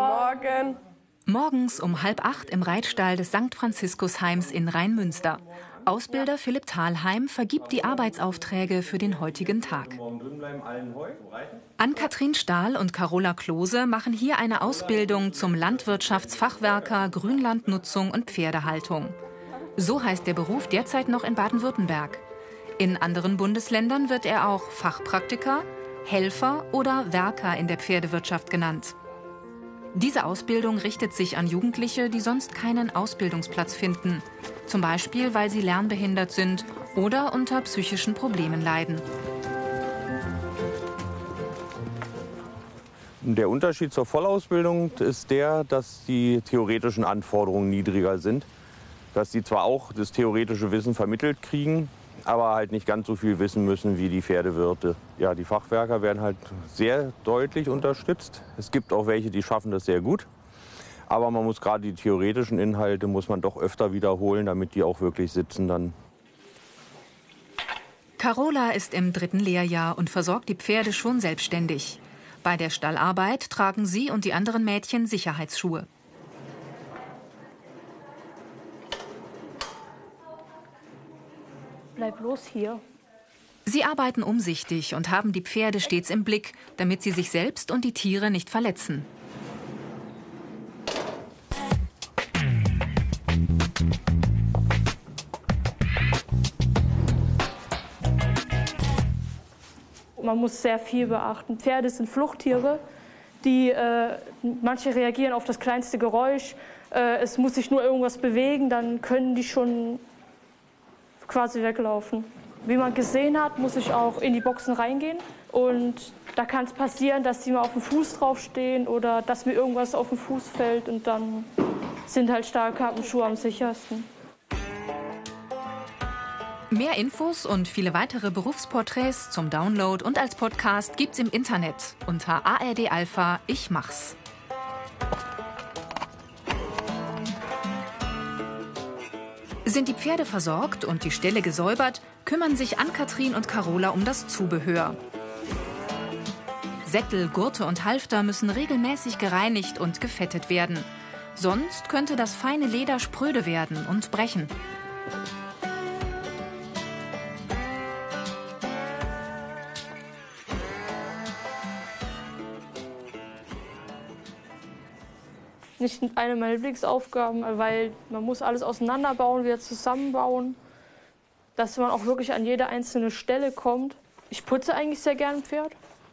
Morgen. Morgens um halb acht im Reitstall des St. Franziskusheims in Rheinmünster. Ausbilder Philipp Thalheim vergibt die Arbeitsaufträge für den heutigen Tag. Ann-Kathrin Stahl und Carola Klose machen hier eine Ausbildung zum Landwirtschaftsfachwerker Grünlandnutzung und Pferdehaltung. So heißt der Beruf derzeit noch in Baden-Württemberg. In anderen Bundesländern wird er auch Fachpraktiker, Helfer oder Werker in der Pferdewirtschaft genannt. Diese Ausbildung richtet sich an Jugendliche, die sonst keinen Ausbildungsplatz finden, zum Beispiel weil sie lernbehindert sind oder unter psychischen Problemen leiden. Der Unterschied zur Vollausbildung ist der, dass die theoretischen Anforderungen niedriger sind, dass sie zwar auch das theoretische Wissen vermittelt kriegen, aber halt nicht ganz so viel wissen müssen wie die Pferdewirte. Ja, die Fachwerker werden halt sehr deutlich unterstützt. Es gibt auch welche, die schaffen das sehr gut. Aber man muss gerade die theoretischen Inhalte muss man doch öfter wiederholen, damit die auch wirklich sitzen dann. Carola ist im dritten Lehrjahr und versorgt die Pferde schon selbstständig. Bei der Stallarbeit tragen sie und die anderen Mädchen Sicherheitsschuhe. Bleib los hier. Sie arbeiten umsichtig und haben die Pferde stets im Blick, damit sie sich selbst und die Tiere nicht verletzen. Man muss sehr viel beachten. Pferde sind Fluchttiere, die äh, manche reagieren auf das kleinste Geräusch. Äh, es muss sich nur irgendwas bewegen, dann können die schon quasi weglaufen. Wie man gesehen hat, muss ich auch in die Boxen reingehen. Und da kann es passieren, dass sie mal auf dem Fuß draufstehen oder dass mir irgendwas auf den Fuß fällt. Und dann sind halt Stahlkappenschuhe am sichersten. Mehr Infos und viele weitere Berufsporträts zum Download und als Podcast gibt's im Internet unter ARD Alpha Ich mach's. Sind die Pferde versorgt und die Ställe gesäubert, kümmern sich Ann-Kathrin und Carola um das Zubehör. Sättel, Gurte und Halfter müssen regelmäßig gereinigt und gefettet werden. Sonst könnte das feine Leder spröde werden und brechen. Nicht eine meiner Lieblingsaufgaben, weil man muss alles auseinanderbauen, wieder zusammenbauen, dass man auch wirklich an jede einzelne Stelle kommt. Ich putze eigentlich sehr gern Pferd.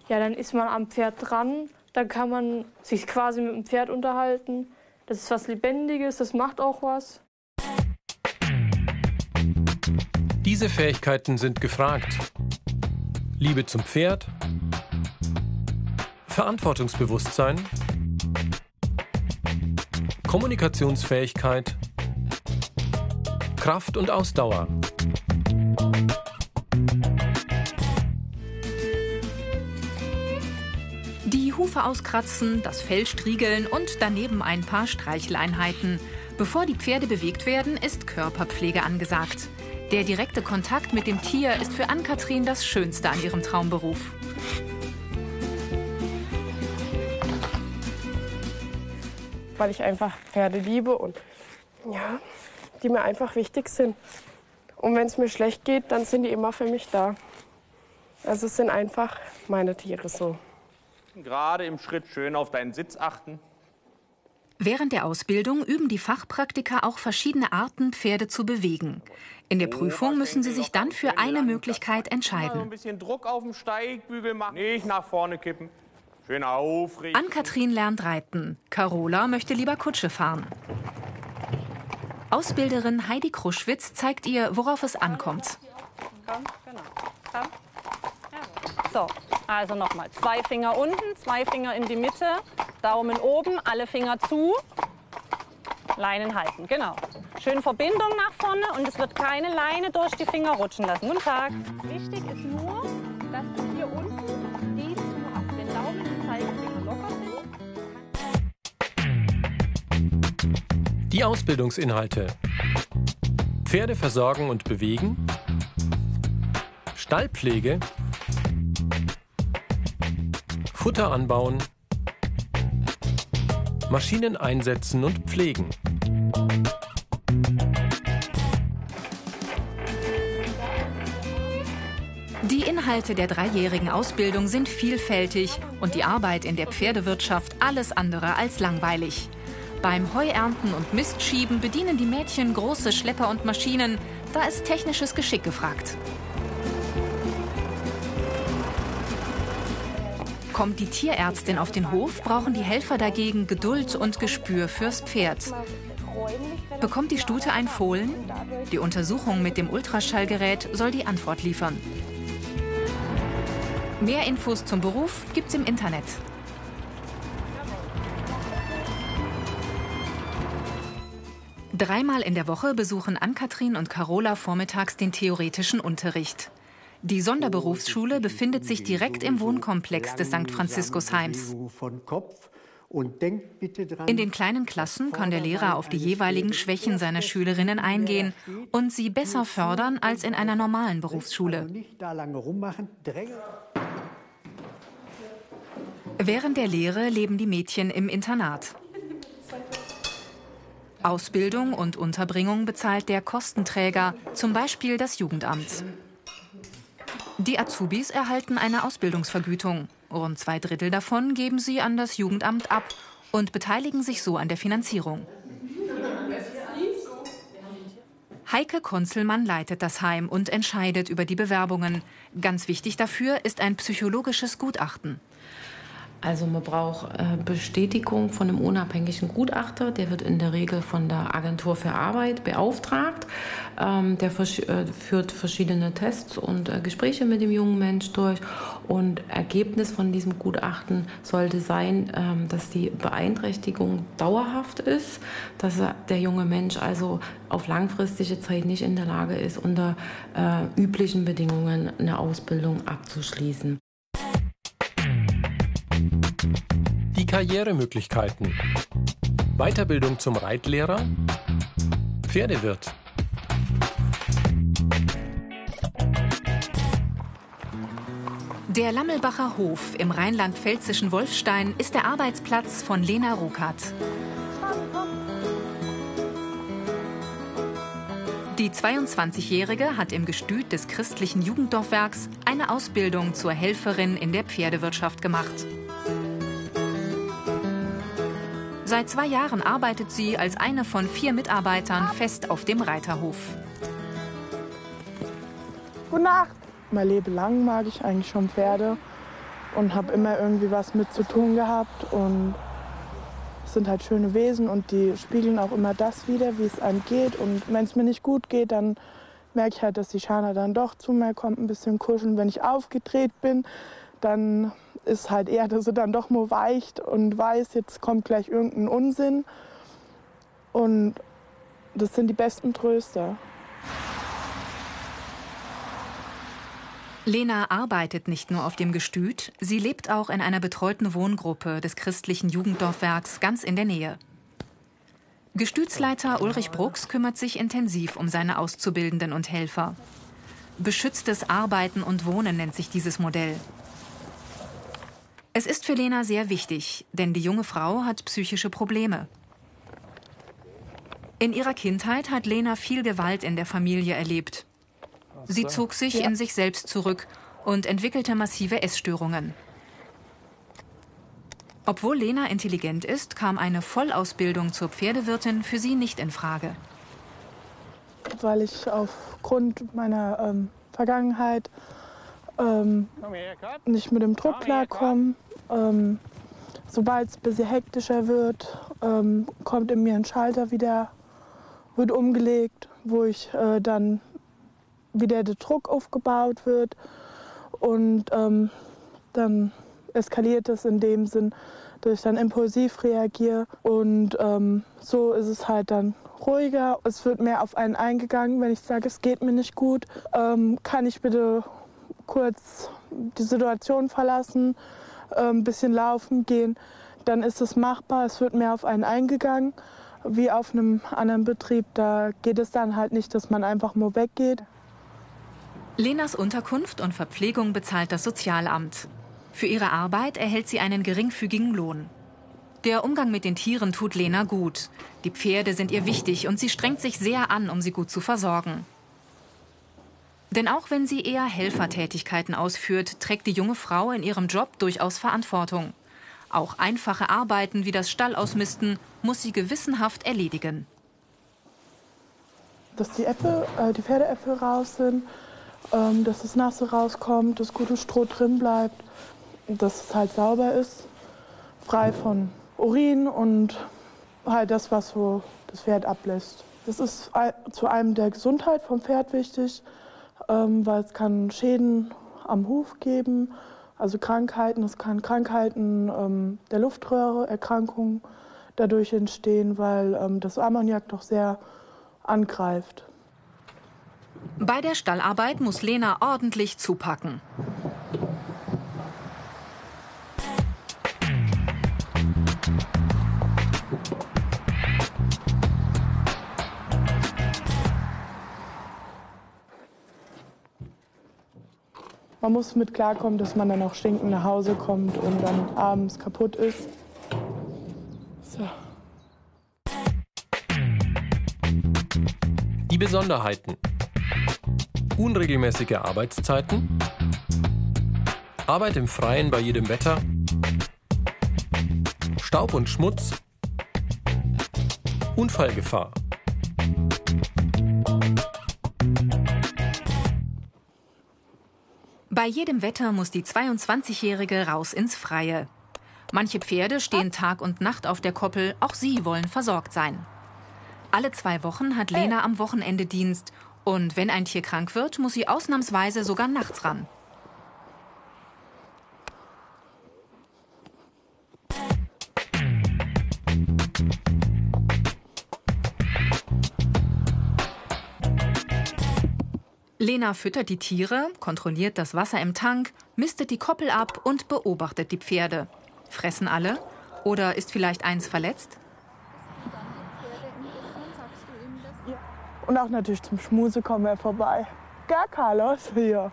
Ja, dann ist man am Pferd dran, dann kann man sich quasi mit dem Pferd unterhalten. Das ist was Lebendiges, das macht auch was. Diese Fähigkeiten sind gefragt. Liebe zum Pferd, Verantwortungsbewusstsein, Kommunikationsfähigkeit, Kraft und Ausdauer. Die Hufe auskratzen, das Fell striegeln und daneben ein paar Streicheleinheiten. Bevor die Pferde bewegt werden, ist Körperpflege angesagt. Der direkte Kontakt mit dem Tier ist für Ann-Kathrin das Schönste an ihrem Traumberuf. Weil ich einfach Pferde liebe und ja, die mir einfach wichtig sind. Und wenn es mir schlecht geht, dann sind die immer für mich da. Also es sind einfach meine Tiere so. Gerade im Schritt schön auf deinen Sitz achten. Während der Ausbildung üben die Fachpraktiker auch verschiedene Arten, Pferde zu bewegen. In der Prüfung müssen sie sich dann für eine Möglichkeit entscheiden. Ein bisschen Druck auf dem Steigbügel machen, nicht nach vorne kippen. Schön aufrichten. Ann-Kathrin lernt reiten. Carola möchte lieber Kutsche fahren. Ausbilderin Heidi Kruschwitz zeigt ihr, worauf es ankommt. Komm, genau. Komm. So, also nochmal. Zwei Finger unten, zwei Finger in die Mitte, Daumen oben, alle Finger zu. Leinen halten, genau. Schön Verbindung nach vorne und es wird keine Leine durch die Finger rutschen lassen. Guten Tag. Wichtig ist nur, Die Ausbildungsinhalte. Pferde versorgen und bewegen. Stallpflege. Futter anbauen. Maschinen einsetzen und pflegen. Die Inhalte der dreijährigen Ausbildung sind vielfältig und die Arbeit in der Pferdewirtschaft alles andere als langweilig. Beim Heuernten und Mistschieben bedienen die Mädchen große Schlepper und Maschinen. Da ist technisches Geschick gefragt. Kommt die Tierärztin auf den Hof, brauchen die Helfer dagegen Geduld und Gespür fürs Pferd. Bekommt die Stute ein Fohlen? Die Untersuchung mit dem Ultraschallgerät soll die Antwort liefern. Mehr Infos zum Beruf gibt's im Internet. Dreimal in der Woche besuchen Ann-Kathrin und Carola vormittags den theoretischen Unterricht. Die Sonderberufsschule befindet sich direkt im Wohnkomplex des St. Franziskusheims. In den kleinen Klassen kann der Lehrer auf die jeweiligen Schwächen seiner Schülerinnen eingehen und sie besser fördern als in einer normalen Berufsschule. Während der Lehre leben die Mädchen im Internat. Ausbildung und Unterbringung bezahlt der Kostenträger, zum Beispiel das Jugendamt. Die Azubis erhalten eine Ausbildungsvergütung. Rund zwei Drittel davon geben sie an das Jugendamt ab und beteiligen sich so an der Finanzierung. Heike Konzelmann leitet das Heim und entscheidet über die Bewerbungen. Ganz wichtig dafür ist ein psychologisches Gutachten. Also man braucht äh, Bestätigung von einem unabhängigen Gutachter. Der wird in der Regel von der Agentur für Arbeit beauftragt. Ähm, der äh, führt verschiedene Tests und äh, Gespräche mit dem jungen Mensch durch. Und Ergebnis von diesem Gutachten sollte sein, ähm, dass die Beeinträchtigung dauerhaft ist, dass der junge Mensch also auf langfristige Zeit nicht in der Lage ist, unter üblichen Bedingungen eine Ausbildung abzuschließen. Die Karrieremöglichkeiten. Weiterbildung zum Reitlehrer. Pferdewirt. Der Lammelbacher Hof im rheinland-pfälzischen Wolfstein ist der Arbeitsplatz von Lena Ruckert. Die 22-Jährige hat im Gestüt des christlichen Jugenddorfwerks eine Ausbildung zur Helferin in der Pferdewirtschaft gemacht. Seit zwei Jahren arbeitet sie als eine von vier Mitarbeitern fest auf dem Reiterhof. Gute Nacht. Mein Leben lang mag ich eigentlich schon Pferde und habe immer irgendwie was mit zu tun gehabt. Und es sind halt schöne Wesen und die spiegeln auch immer das wieder, wie es einem geht. Und wenn es mir nicht gut geht, dann merke ich halt, dass die Schana dann doch zu mir kommt, ein bisschen kuscheln. Wenn ich aufgedreht bin, dann ist halt eher, dass er dann doch nur weicht und weiß, jetzt kommt gleich irgendein Unsinn. Und das sind die besten Tröster. Lena arbeitet nicht nur auf dem Gestüt, sie lebt auch in einer betreuten Wohngruppe des christlichen Jugenddorfwerks ganz in der Nähe. Gestütsleiter Ulrich Brucks kümmert sich intensiv um seine Auszubildenden und Helfer. Beschütztes Arbeiten und Wohnen nennt sich dieses Modell. Es ist für Lena sehr wichtig, denn die junge Frau hat psychische Probleme. In ihrer Kindheit hat Lena viel Gewalt in der Familie erlebt. Sie zog sich in sich selbst zurück und entwickelte massive Essstörungen. Obwohl Lena intelligent ist, kam eine Vollausbildung zur Pferdewirtin für sie nicht in Frage. Weil ich aufgrund meiner ähm, Vergangenheit ähm, nicht mit dem Druck klarkomme. Ähm, Sobald es ein bisschen hektischer wird, ähm, kommt in mir ein Schalter wieder, wird umgelegt, wo ich äh, dann wieder der Druck aufgebaut wird. Und ähm, dann eskaliert es in dem Sinn, dass ich dann impulsiv reagiere. Und ähm, so ist es halt dann ruhiger. Es wird mehr auf einen eingegangen, wenn ich sage, es geht mir nicht gut, ähm, kann ich bitte kurz die Situation verlassen, ein bisschen laufen gehen, dann ist es machbar. Es wird mehr auf einen eingegangen, wie auf einem anderen Betrieb. Da geht es dann halt nicht, dass man einfach nur weggeht. Lenas Unterkunft und Verpflegung bezahlt das Sozialamt. Für ihre Arbeit erhält sie einen geringfügigen Lohn. Der Umgang mit den Tieren tut Lena gut. Die Pferde sind ihr wichtig und sie strengt sich sehr an, um sie gut zu versorgen. Denn auch wenn sie eher Helfertätigkeiten ausführt, trägt die junge Frau in ihrem Job durchaus Verantwortung. Auch einfache Arbeiten wie das Stall ausmisten muss sie gewissenhaft erledigen. Dass die Äpfel, äh, die Pferdeäpfel raus sind, ähm, dass das Nasse rauskommt, dass gutes Stroh drin bleibt, dass es halt sauber ist, frei von Urin und halt das, was so das Pferd ablässt. Das ist zu einem der Gesundheit vom Pferd wichtig, ähm, weil es kann Schäden am Huf geben, also Krankheiten. Es kann Krankheiten ähm, der Luftröhre, Erkrankungen dadurch entstehen, weil ähm, das Ammoniak doch sehr angreift. Bei der Stallarbeit muss Lena ordentlich zupacken. Man muss mit klarkommen, dass man dann auch stinkend nach Hause kommt und dann abends kaputt ist. So. Die Besonderheiten. Unregelmäßige Arbeitszeiten. Arbeit im Freien bei jedem Wetter. Staub und Schmutz. Unfallgefahr. Bei jedem Wetter muss die 22-Jährige raus ins Freie. Manche Pferde stehen Tag und Nacht auf der Koppel, auch sie wollen versorgt sein. Alle zwei Wochen hat Lena am Wochenende Dienst und wenn ein Tier krank wird, muss sie ausnahmsweise sogar nachts ran. Lena füttert die Tiere, kontrolliert das Wasser im Tank, mistet die Koppel ab und beobachtet die Pferde. Fressen alle? Oder ist vielleicht eins verletzt? Und auch natürlich zum Schmuse kommen wir vorbei. Gar Carlos hier.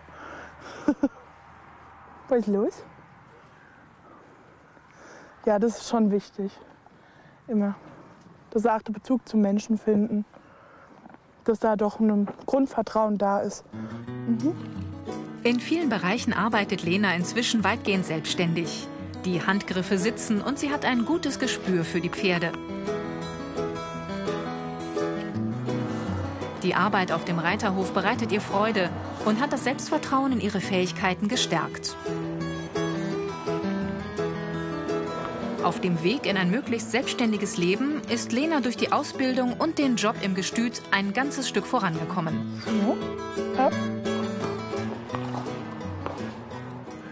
Was ist los? Ja, das ist schon wichtig. Immer. Das achte Bezug zum Menschen finden. Dass da doch ein Grundvertrauen da ist. Mhm. In vielen Bereichen arbeitet Lena inzwischen weitgehend selbstständig. Die Handgriffe sitzen und sie hat ein gutes Gespür für die Pferde. Die Arbeit auf dem Reiterhof bereitet ihr Freude und hat das Selbstvertrauen in ihre Fähigkeiten gestärkt. Auf dem Weg in ein möglichst selbstständiges Leben ist Lena durch die Ausbildung und den Job im Gestüt ein ganzes Stück vorangekommen.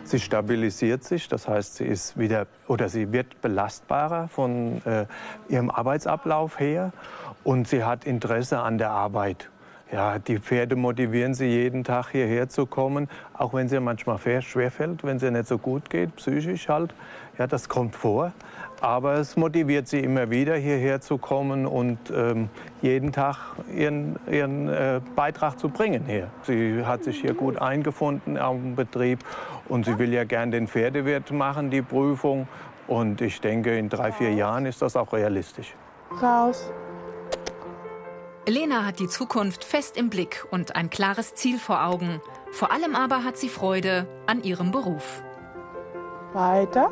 Sie stabilisiert sich, das heißt, sie ist wieder oder sie wird belastbarer von äh, ihrem Arbeitsablauf her und sie hat Interesse an der Arbeit. Ja, die Pferde motivieren sie jeden Tag hierher zu kommen, auch wenn es ihr manchmal schwerfällt, wenn es ihr nicht so gut geht, psychisch halt. Ja, das kommt vor. Aber es motiviert sie immer wieder, hierher zu kommen und ähm, jeden Tag ihren, ihren äh, Beitrag zu bringen hier. Sie hat sich hier gut eingefunden am Betrieb und sie will ja gern den Pferdewirt machen, die Prüfung. Und ich denke, in drei, vier Jahren ist das auch realistisch. Raus. Lena hat die Zukunft fest im Blick und ein klares Ziel vor Augen. Vor allem aber hat sie Freude an ihrem Beruf. Weiter.